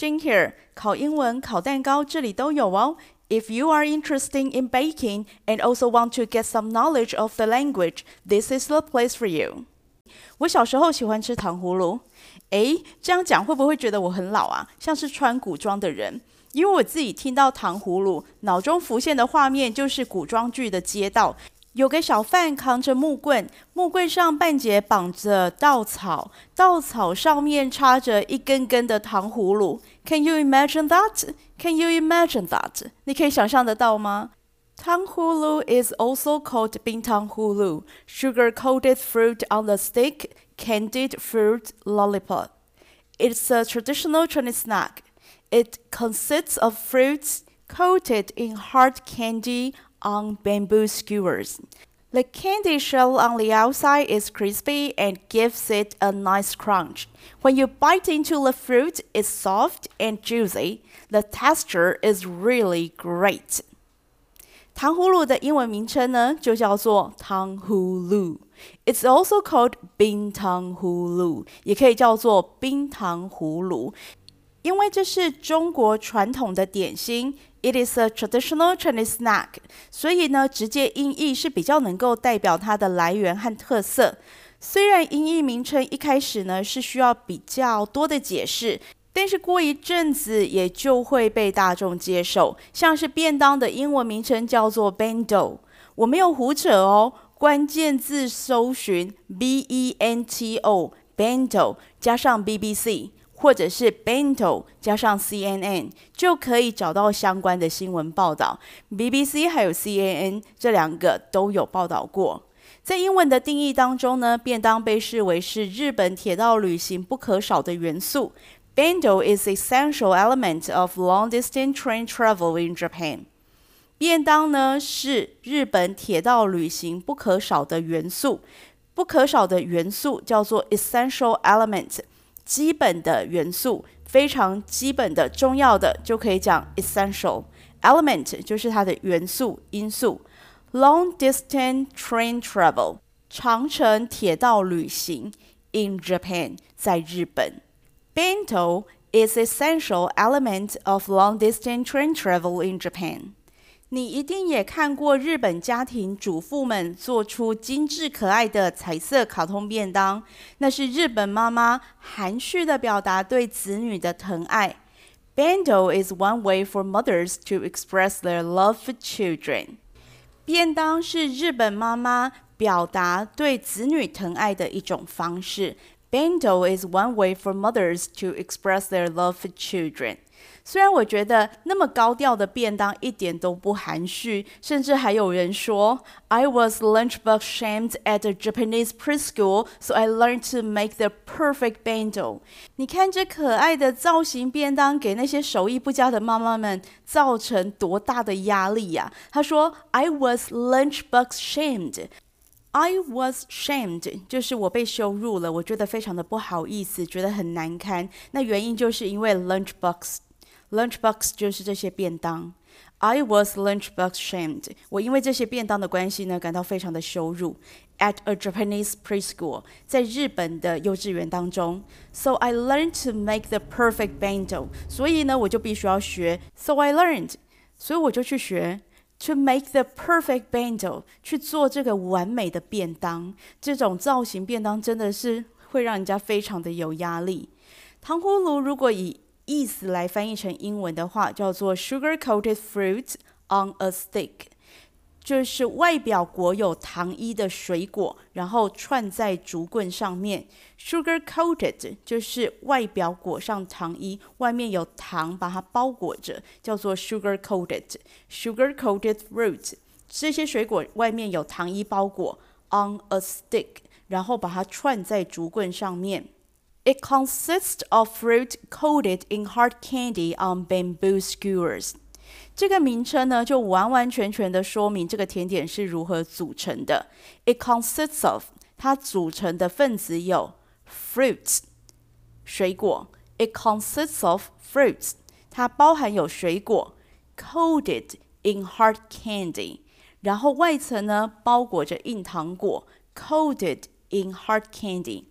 Jane here，考英文、烤蛋糕这里都有哦。If you are interested in baking and also want to get some knowledge of the language, this is the place for you. 我小时候喜欢吃糖葫芦。诶，这样讲会不会觉得我很老啊？像是穿古装的人。因为我自己听到糖葫芦，脑中浮现的画面就是古装剧的街道，有个小贩扛着木棍，木棍上半截绑着稻草，稻草上面插着一根根的糖葫芦。Can you imagine that? Can you imagine that? 你可以想象得到吗？糖葫芦 is also called 冰糖葫芦，sugar-coated fruit on the stick, candied fruit lollipop. It's a traditional Chinese snack. It consists of fruits coated in hard candy on bamboo skewers. The candy shell on the outside is crispy and gives it a nice crunch. When you bite into the fruit, it's soft and juicy. The texture is really great. 糖葫芦的英文名称呢，就叫做糖葫芦。It's also called 冰糖葫芦，也可以叫做冰糖葫芦。因为这是中国传统的点心 ，It is a traditional Chinese snack，所以呢，直接音译是比较能够代表它的来源和特色。虽然音译名称一开始呢是需要比较多的解释，但是过一阵子也就会被大众接受。像是便当的英文名称叫做 Bento，我没有胡扯哦，关键字搜寻 B E N T O Bento 加上 B B C。或者是 Bento 加上 CNN 就可以找到相关的新闻报道。BBC 还有 CNN 这两个都有报道过。在英文的定义当中呢，便当被视为是日本铁道旅行不可少的元素。Bento is essential element of long-distance train travel in Japan。便当呢是日本铁道旅行不可少的元素，不可少的元素叫做 essential element。基本的元素，非常基本的、重要的，就可以讲 essential element，就是它的元素因素。Long distance train travel，长程铁道旅行。In Japan，在日本。Bento is essential element of long distance train travel in Japan。你一定也看过日本家庭主妇们做出精致可爱的彩色卡通便当，那是日本妈妈含蓄地表达对子女的疼爱。Bento is one way for mothers to express their love for children。便当是日本妈妈表达对子女疼爱的一种方式。Bento is one way for mothers to express their love for children。虽然我觉得那么高调的便当一点都不含蓄，甚至还有人说，I was lunchbox shamed at a Japanese preschool, so I learned to make the perfect bento。你看这可爱的造型便当，给那些手艺不佳的妈妈们造成多大的压力呀、他说，I was lunchbox shamed。I was shamed，就是我被羞辱了，我觉得非常的不好意思，觉得很难堪。那原因就是因为 lunchbox。Lunchbox 就是这些便当。I was lunchbox shamed。我因为这些便当的关系呢，感到非常的羞辱。At a Japanese preschool，在日本的幼稚园当中。So I learned to make the perfect bento。所以呢，我就必须要学。So I learned，所以我就去学。To make the perfect bento，去做这个完美的便当。这种造型便当真的是会让人家非常的有压力。糖葫芦如果以意思来翻译成英文的话，叫做 sugar-coated fruit on a stick，就是外表裹有糖衣的水果，然后串在竹棍上面。sugar-coated 就是外表裹上糖衣，外面有糖把它包裹着，叫做 sugar-coated。sugar-coated fruit 这些水果外面有糖衣包裹，on a stick，然后把它串在竹棍上面。It consists of fruit coated in hard candy on bamboo skewers。这个名称呢，就完完全全的说明这个甜点是如何组成的。It consists of 它组成的分子有 fruits 水果。It consists of fruits 它包含有水果，coated in hard candy，然后外层呢包裹着硬糖果，coated in hard candy。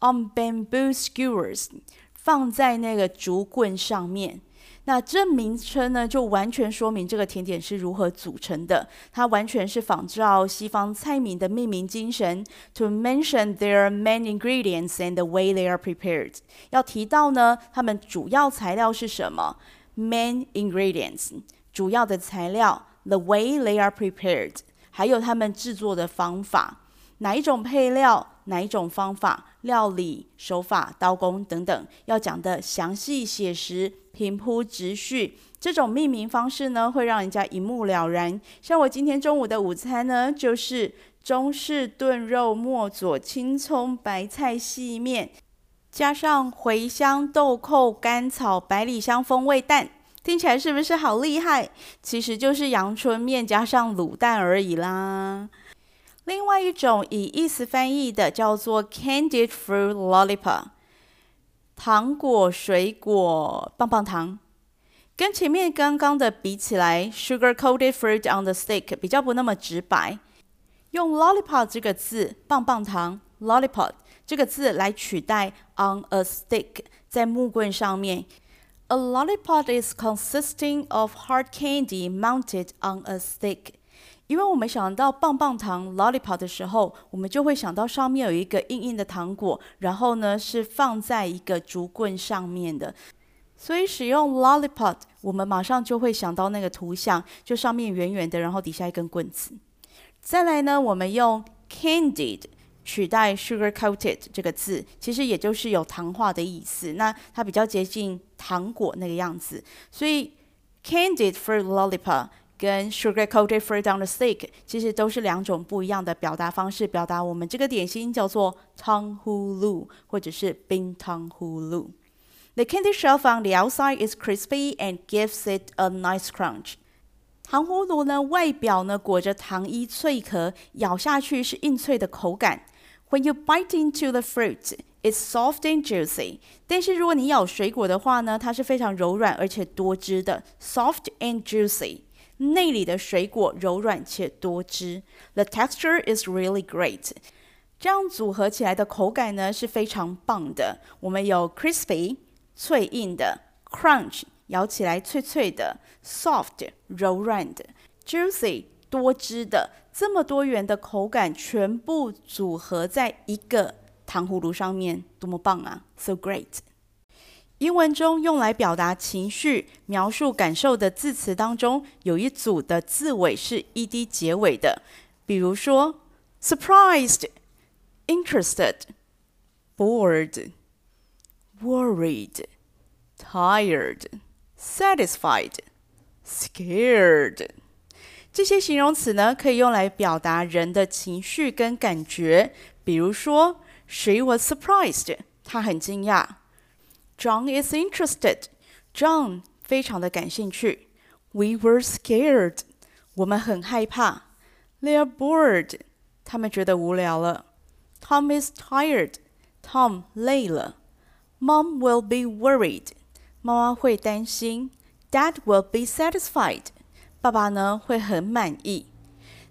On bamboo skewers，放在那个竹棍上面。那这名称呢，就完全说明这个甜点是如何组成的。它完全是仿照西方菜名的命名精神，to mention their main ingredients and the way they are prepared。要提到呢，它们主要材料是什么？main ingredients，主要的材料，the way they are prepared，还有他们制作的方法，哪一种配料？哪一种方法、料理手法、刀工等等，要讲得详细写实、平铺直叙。这种命名方式呢，会让人家一目了然。像我今天中午的午餐呢，就是中式炖肉末佐青葱白菜细面，加上茴香、豆蔻、甘草、百里香风味蛋，听起来是不是好厉害？其实就是阳春面加上卤蛋而已啦。另外一种以意思翻译的叫做 candied fruit lollipop，糖果水果棒棒糖，跟前面刚刚的比起来，sugar coated fruit on the stick 比较不那么直白。用 lollipop 这个字，棒棒糖 lollipop 这个字来取代 on a stick，在木棍上面。A lollipop is consisting of hard candy mounted on a stick。因为我们想到棒棒糖 lollipop 的时候，我们就会想到上面有一个硬硬的糖果，然后呢是放在一个竹棍上面的。所以使用 lollipop，我们马上就会想到那个图像，就上面圆圆的，然后底下一根棍子。再来呢，我们用 candied 取代 sugar coated 这个字，其实也就是有糖化的意思。那它比较接近糖果那个样子，所以 candied for lollipop。跟 sugar coated fruit on the stick 其实都是两种不一样的表达方式，表达我们这个点心叫做糖葫芦或者是冰糖葫芦。The candy shelf on the outside is crispy and gives it a nice crunch。糖葫芦呢，外表呢裹着糖衣脆壳，咬下去是硬脆的口感。When you bite into the fruit, it's soft and juicy。但是如果你咬水果的话呢，它是非常柔软而且多汁的，soft and juicy。 内里的水果柔软且多汁，The texture is really great。这样组合起来的口感呢是非常棒的。我们有 crispy 脆硬的，crunch 咬起来脆脆的，soft 柔软的，juicy 多汁的，这么多元的口感全部组合在一个糖葫芦上面，多么棒啊！So great。英文中用来表达情绪、描述感受的字词当中，有一组的字尾是 ed 结尾的，比如说 surprised、interested、bored、worried、tired、satisfied、scared。这些形容词呢，可以用来表达人的情绪跟感觉。比如说，She was surprised，她很惊讶。John is interested. John 非常的感兴趣。We were scared. 我们很害怕。They are bored. 他们觉得无聊了。Tom is tired. Tom 累了。Mom will be worried. 妈妈会担心。Dad will be satisfied. 爸爸呢会很满意。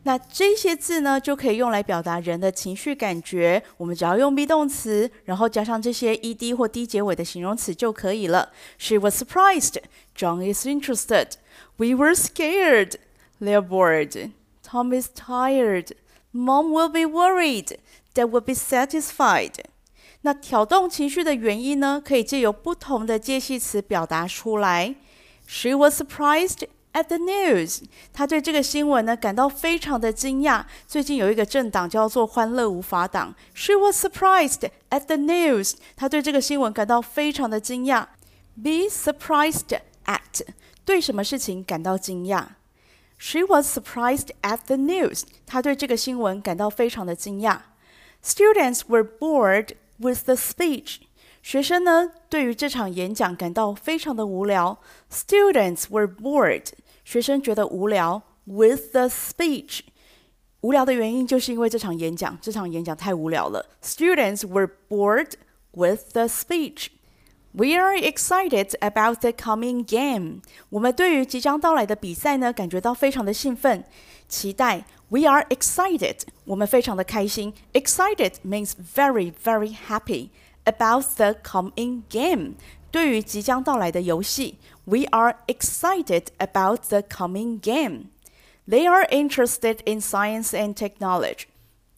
那这些字呢，就可以用来表达人的情绪感觉。我们只要用 be 动词，然后加上这些 ed 或 d 结尾的形容词就可以了。She was surprised. John is interested. We were scared. They're bored. Tom is tired. Mom will be worried. Dad will be satisfied. 那挑动情绪的原因呢，可以借由不同的介系词表达出来。She was surprised. At the news，他对这个新闻呢感到非常的惊讶。最近有一个政党叫做“欢乐无法党”。She was surprised at the news，他对这个新闻感到非常的惊讶。Be surprised at，对什么事情感到惊讶？She was surprised at the news，他对这个新闻感到非常的惊讶。Students were bored with the speech。 学生呢，对于这场演讲感到非常的无聊。Students were bored。学生觉得无聊。With the speech。无聊的原因就是因为这场演讲，这场演讲太无聊了。Students were bored with the speech。We are excited about the coming game。我们对于即将到来的比赛呢，感觉到非常的兴奋，期待。We are excited。我们非常的开心。Excited means very, very happy。 about the coming game。对于即将到来的游戏，We are excited about the coming game。They are interested in science and technology。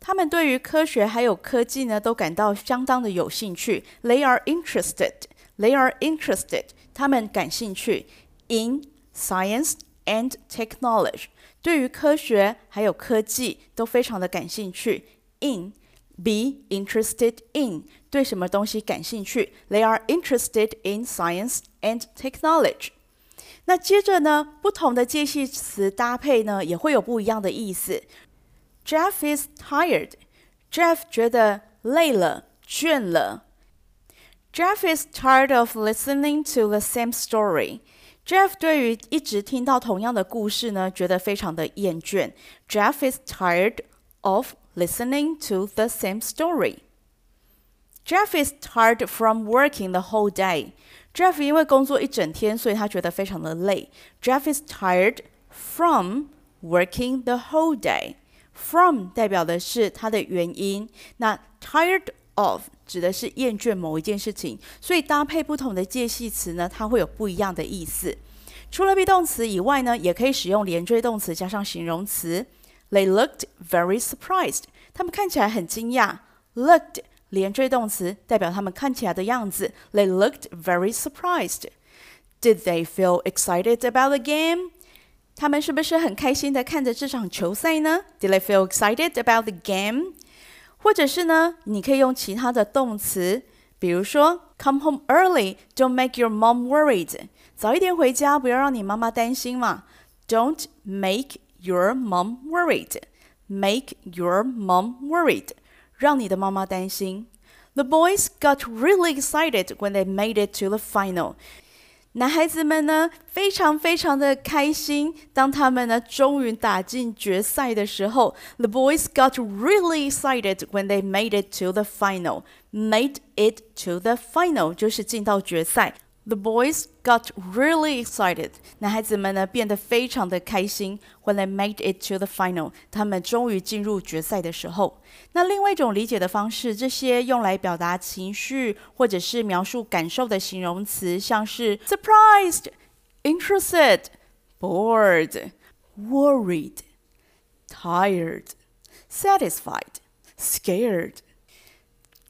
他们对于科学还有科技呢，都感到相当的有兴趣。They are interested。They are interested。他们感兴趣 in science and technology。对于科学还有科技都非常的感兴趣。In be interested in 对什么东西感兴趣？They are interested in science and technology。那接着呢，不同的介系词搭配呢，也会有不一样的意思。Jeff is tired。Jeff 觉得累了、倦了。Jeff is tired of listening to the same story。Jeff 对于一直听到同样的故事呢，觉得非常的厌倦。Jeff is tired of listening to the same story. Jeff is tired from working the whole day. Jeff 因为工作一整天，所以他觉得非常的累。Jeff is tired from working the whole day. From 代表的是它的原因，那 tired of 指的是厌倦某一件事情，所以搭配不同的介系词呢，它会有不一样的意思。除了 be 动词以外呢，也可以使用连缀动词加上形容词。They looked very surprised. 他们看起来很惊讶。Looked 连缀动词代表他们看起来的样子。They looked very surprised. Did they feel excited about the game? 他们是不是很开心的看着这场球赛呢？Did they feel excited about the game? 或者是呢，你可以用其他的动词，比如说 come home early, don't make your mom worried. 早一点回家，不要让你妈妈担心嘛。Don't make your mom worried. Make your mom worried. 让你的妈妈担心。The boys got really excited when they made it to the final. 男孩子们呢，非常非常的开心。当他们呢，终于打进决赛的时候，The boys got really excited when they made it to the final. Made it to the final 就是进到决赛。 The boys got really excited. 男孩子们呢，变得非常的开心。When they made it to the final，他们终于进入决赛的时候。那另外一种理解的方式，这些用来表达情绪或者是描述感受的形容词，像是 surprised、interested、bored、worried、tired、satisfied、scared。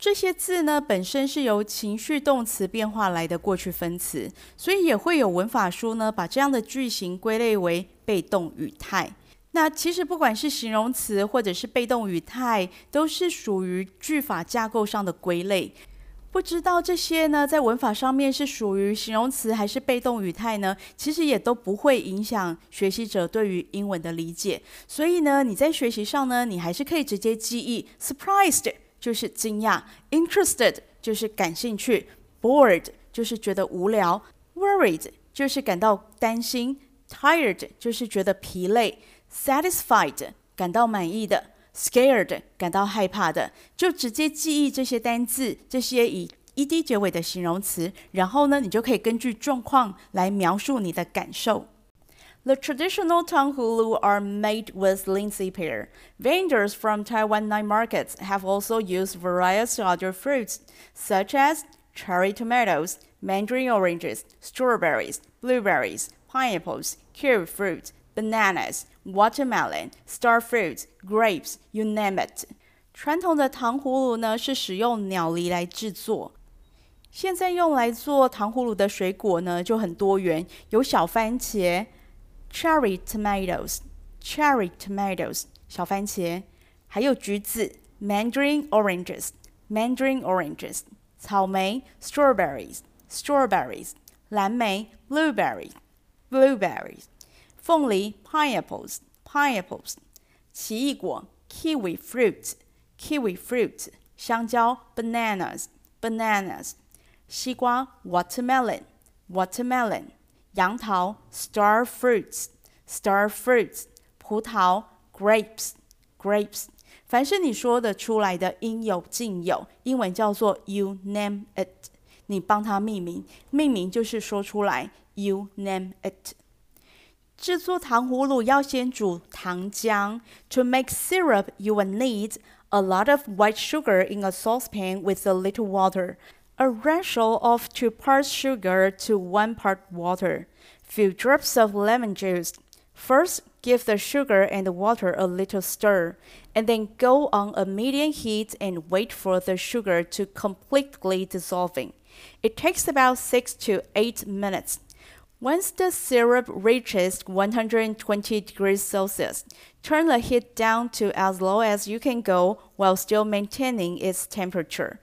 这些字呢，本身是由情绪动词变化来的过去分词，所以也会有文法书呢，把这样的句型归类为被动语态。那其实不管是形容词或者是被动语态，都是属于句法架构上的归类。不知道这些呢，在文法上面是属于形容词还是被动语态呢？其实也都不会影响学习者对于英文的理解。所以呢，你在学习上呢，你还是可以直接记忆 surprised。就是惊讶，interested 就是感兴趣，bored 就是觉得无聊，worried 就是感到担心，tired 就是觉得疲累，satisfied 感到满意的，scared 感到害怕的，就直接记忆这些单字，这些以 ed 结尾的形容词，然后呢，你就可以根据状况来描述你的感受。The traditional tanghulu are made with linseed pear. Vendors from Taiwan night markets have also used various other fruits, such as cherry tomatoes, mandarin oranges, strawberries, blueberries, pineapples, kiwi fruit, bananas, watermelon, star fruits, grapes, you name it. 传统的糖葫芦呢，是使用鸟梨来制作。现在用来做糖葫芦的水果呢，就很多元，有小番茄。 Cherry tomatoes, cherry tomatoes，小番茄，还有橘子，mandarin oranges, mandarin oranges，草莓，strawberries, strawberries，蓝莓，blueberries, blueberries，凤梨，pineapples, pineapples，奇异果，kiwi fruit, kiwi fruit，香蕉，bananas, bananas，西瓜，watermelon, watermelon。 杨桃 （star fruits），star fruits，葡萄 （grapes），grapes。凡是你说得出来的应有尽有，英文叫做 you name it。你帮它命名，命名就是说出来，you name it。 制作糖葫芦要先煮糖浆。To make syrup, you will need a lot of white sugar in a saucepan with a little water. A ratio of two parts sugar to one part water. Few drops of lemon juice. First, give the sugar and the water a little stir, and then go on a medium heat and wait for the sugar to completely dissolving. It takes about six to eight minutes. Once the syrup reaches 120 degrees Celsius, turn the heat down to as low as you can go while still maintaining its temperature.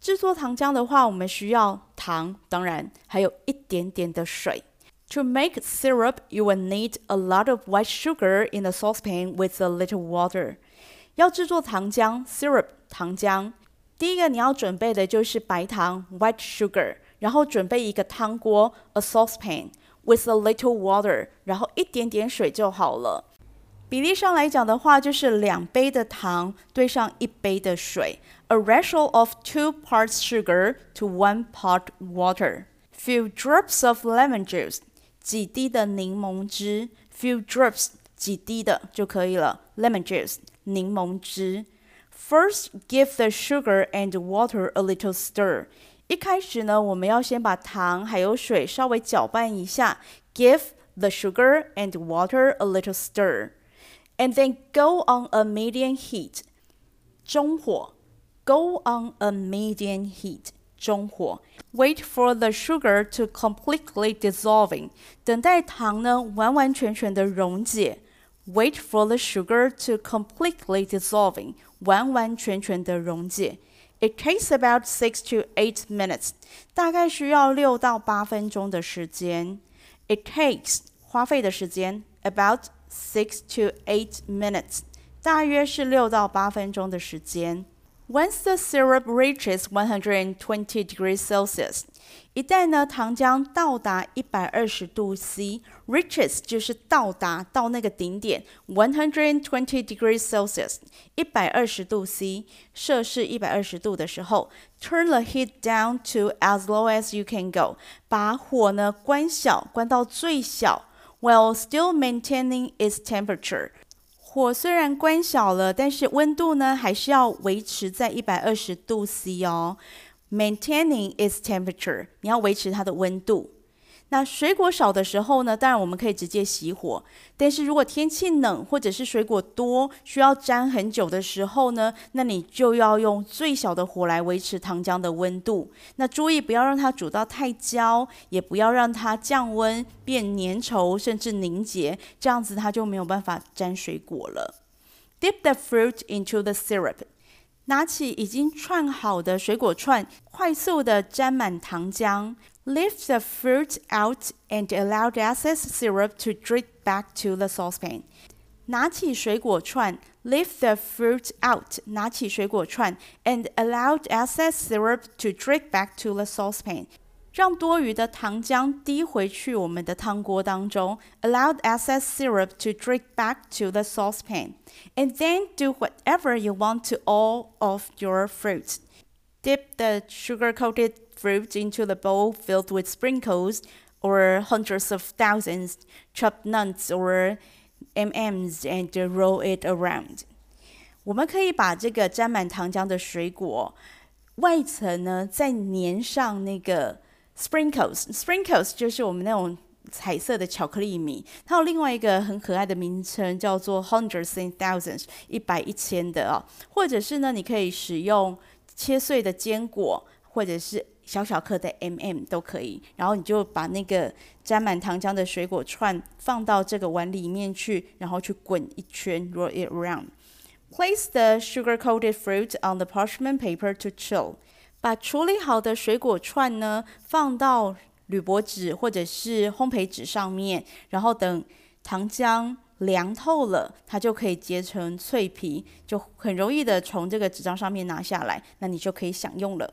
制作糖浆的话，我们需要糖，当然还有一点点的水。To make syrup, you will need a lot of white sugar in a saucepan with a little water. 要制作糖浆 （syrup） 糖浆，第一个你要准备的就是白糖 （white sugar），然后准备一个汤锅 （a saucepan） with a little water，然后一点点水就好了。比例上来讲的话，就是两杯的糖兑上一杯的水，a ratio of two parts sugar to one part water. Few drops of lemon juice，几滴的柠檬汁。Few drops，几滴的就可以了。Lemon juice，柠檬汁。First, give the sugar and water a little stir. 一开始呢，我们要先把糖还有水稍微搅拌一下。Give the sugar and water a little stir. And then go on a medium heat，中火。Go on a medium heat，中火。Wait for the sugar to completely dissolving，等待糖呢完完全全的溶解。Wait for the sugar to completely dissolving，完完全全的溶解。It takes about six to eight minutes，大概需要六到八分钟的时间。It takes 花费的时间 about six to eight minutes，大约是六到八分钟的时间。Once the syrup reaches 120 degrees Celsius，一旦呢糖浆到达一百二十度 C，reaches 就是到达到那个顶点120 degrees Celsius，一百二十度 C，摄氏一百二十度的时候，turn the heat down to as low as you can go，把火呢关小，关到最小。 while still maintaining its temperature。火虽然关小了，但是温度呢还是要维持在一百二十度 C 哦。Maintaining its temperature，你要维持它的温度。 那水果少的时候呢，当然我们可以直接熄火。但是如果天气冷或者是水果多，需要沾很久的时候呢，那你就要用最小的火来维持糖浆的温度。那注意不要让它煮到太焦，也不要让它降温变粘稠甚至凝结，这样子它就没有办法沾水果了。Dip the fruit into the syrup。拿起已经串好的水果串，快速的沾满糖浆。Lift the fruit out and allow the excess syrup to drip back to the saucepan. 拿起水果串，lift the fruit out，拿起水果串，and allow the excess syrup to drip back to the saucepan，让多余的糖浆滴回去我们的汤锅当中，allow the excess syrup to drip back to the saucepan，and then do whatever you want to all of your fruits. Dip the sugar-coated fruit into the bowl filled with sprinkles or hundreds of thousands chopped nuts or M&Ms and roll it around。我们可以把这个沾满糖浆的水果外层呢，再粘上那个 sprinkles。sprinkles 就是我们那种彩色的巧克力米。它有另外一个很可爱的名称，叫做 hundreds and thousands，一百一千的哦。或者是呢，你可以使用切碎的坚果，或者是小小颗的 M&M 都可以，然后你就把那个沾满糖浆的水果串放到这个碗里面去，然后去滚一圈，roll it around. Place the sugar-coated fruit on the parchment paper to chill. 把处理好的水果串呢放到铝箔纸或者是烘焙纸上面，然后等糖浆凉透了，它就可以结成脆皮，就很容易的从这个纸张上面拿下来，那你就可以享用了。